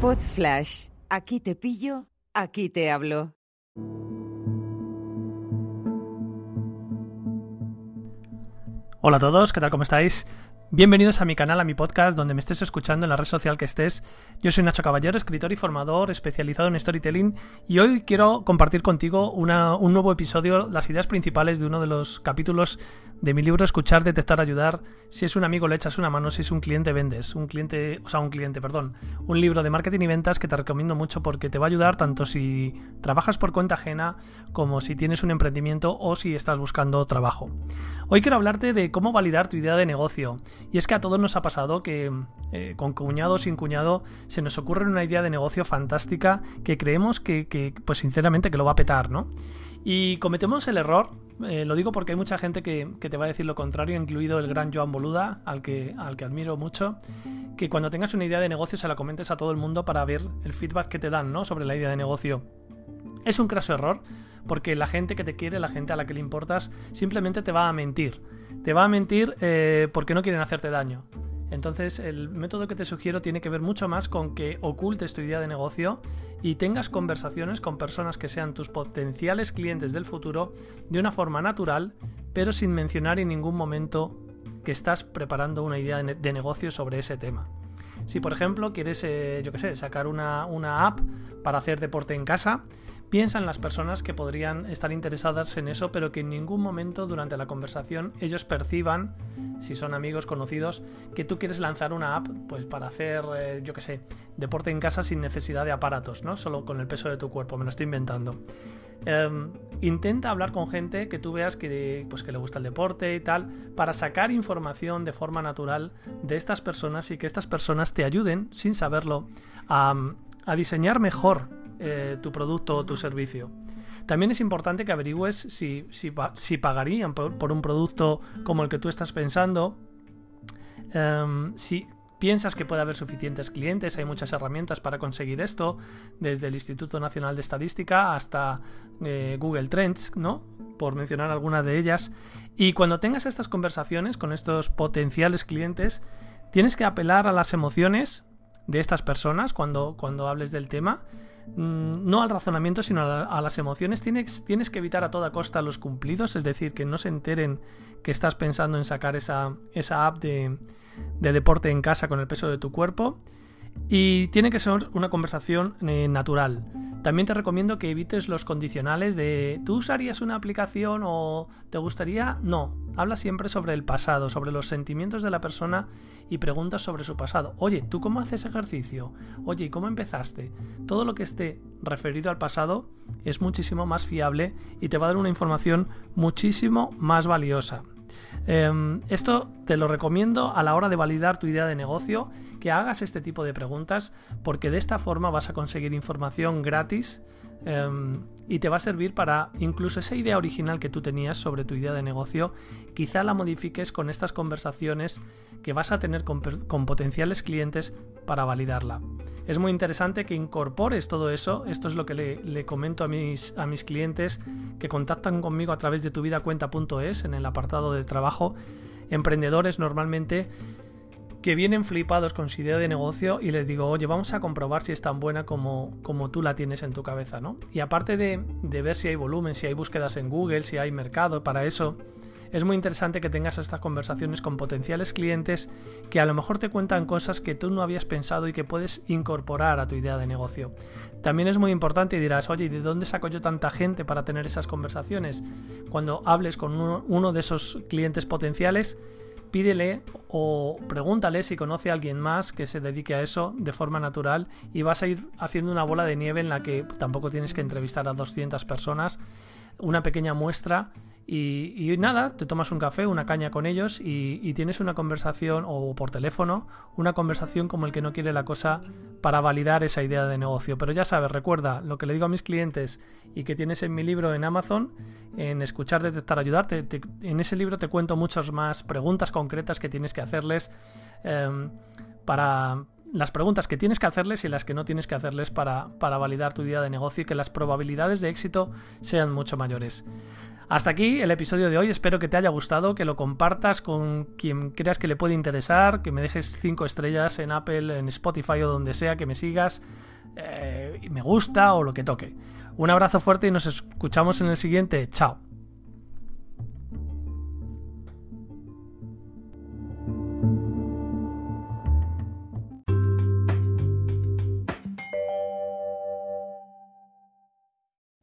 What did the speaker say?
Pod Flash. Aquí te pillo, aquí te hablo. Hola a todos, ¿qué tal? ¿Cómo estáis? Bienvenidos a mi canal, a mi podcast, donde me estés escuchando en la red social que estés. Yo soy Nacho Caballero, escritor y formador especializado en storytelling y hoy quiero compartir contigo un nuevo episodio, las ideas principales de uno de los capítulos de mi libro Escuchar, Detectar, Ayudar. Si es un amigo le echas una mano, si es un cliente vendes. Un cliente, o sea, un cliente, perdón. Un libro de marketing y ventas que te recomiendo mucho porque te va a ayudar tanto si trabajas por cuenta ajena como si tienes un emprendimiento o si estás buscando trabajo. Hoy quiero hablarte de cómo validar tu idea de negocio. Y es que a todos nos ha pasado que eh, con cuñado o sin cuñado se nos ocurre una idea de negocio fantástica que creemos que, que, pues sinceramente, que lo va a petar, ¿no? Y cometemos el error, eh, lo digo porque hay mucha gente que, te va a decir lo contrario, incluido el gran Joan Boluda, al que, al que admiro mucho, que cuando tengas una idea de negocio se la comentes a todo el mundo para ver el feedback que te dan ¿no? sobre la idea de negocio. Es un craso error, porque la gente que te quiere, la gente a la que le importas, simplemente te va a mentir. Te va a mentir eh, porque no quieren hacerte daño. Entonces el método que te sugiero tiene que ver mucho más con que ocultes tu idea de negocio y tengas conversaciones con personas que sean tus potenciales clientes del futuro de una forma natural, pero sin mencionar en ningún momento que estás preparando una idea de negocio sobre ese tema. Si por ejemplo quieres, eh, yo qué sé, sacar una, una app para hacer deporte en casa, Piensa en las personas que podrían estar interesadas en eso, pero que en ningún momento durante la conversación ellos perciban, si son amigos conocidos, que tú quieres lanzar una app pues para hacer, eh, yo qué sé, deporte en casa sin necesidad de aparatos, ¿no? Solo con el peso de tu cuerpo, me lo estoy inventando. Em, intenta hablar con gente que tú veas que, pues, que le gusta el deporte y tal, para sacar información de forma natural de estas personas y que estas personas te ayuden, sin saberlo, a diseñar mejor eh, tu producto o tu servicio. También es importante que averigües si, si, pagarían por, un producto como el que tú estás pensando. Em, si piensas que puede haber suficientes clientes, hay muchas herramientas para conseguir esto, desde el Instituto Nacional de Estadística hasta eh, Google Trends, ¿no? Por mencionar algunas de ellas. Y cuando tengas estas conversaciones con estos potenciales clientes, tienes que apelar a las emociones de estas personas cuando, cuando hables del tema no al razonamiento, sino a, las emociones. Tienes, tienes, que evitar a toda costa los cumplidos, es decir, que no se enteren que estás pensando en sacar esa, esa app de, de deporte en casa con el peso de tu cuerpo. Y tiene que ser una conversación eh, natural. También te recomiendo que evites los condicionales de ¿tú usarías una aplicación o te gustaría? No, habla siempre sobre el pasado, sobre los sentimientos de la persona y preguntas sobre su pasado. Oye, ¿tú cómo haces ejercicio? Oye, ¿y cómo empezaste? Todo lo que esté referido al pasado es muchísimo más fiable y te va a dar una información muchísimo más valiosa. Em, esto te lo recomiendo a la hora de validar tu idea de negocio, que hagas este tipo de preguntas, porque de esta forma vas a conseguir información gratis em, y te va a servir para incluso esa idea original que tú tenías sobre tu idea de negocio, quizá la modifiques con estas conversaciones que vas a tener con potenciales clientes para validarla es muy interesante que incorpores todo eso. Esto es lo que le, comento a mis, a mis clientes que contactan conmigo a través de tuvidacuenta.es en el apartado de trabajo. Emprendedores normalmente que vienen flipados con su idea de negocio y les digo, oye, vamos a comprobar si es tan buena como, como tú la tienes en tu cabeza, ¿no? Y aparte de, de ver si hay volumen, si hay búsquedas en Google, si hay mercado para eso, es muy interesante que tengas estas conversaciones con potenciales clientes que a lo mejor te cuentan cosas que tú no habías pensado y que puedes incorporar a tu idea de negocio. También es muy importante y dirás, oye, ¿de dónde saco yo tanta gente para tener esas conversaciones? Cuando hables con uno, de esos clientes potenciales, pídele o pregúntale si conoce a alguien más que se dedique a eso de forma natural y vas a ir haciendo una bola de nieve en la que tampoco tienes que entrevistar a 200 personas, una pequeña muestra y, nada, te tomas un café, una caña con ellos y, tienes una conversación, o por teléfono, una conversación como el que no quiere la cosa para validar esa idea de negocio. Pero ya sabes, recuerda lo que le digo a mis clientes y que tienes en mi libro en Amazon, en Escuchar, Detectar, Ayudarte. en ese libro te cuento muchas más preguntas concretas que tienes que hacerles em, para las preguntas que tienes que hacerles y las que no tienes que hacerles para, para validar tu idea de negocio y que las probabilidades de éxito sean mucho mayores. Hasta aquí el episodio de hoy, espero que te haya gustado, que lo compartas con quien creas que le puede interesar, que me dejes 5 estrellas en Apple, en Spotify o donde sea, que me sigas, eh, me gusta o lo que toque. Un abrazo fuerte y nos escuchamos en el siguiente. Chao.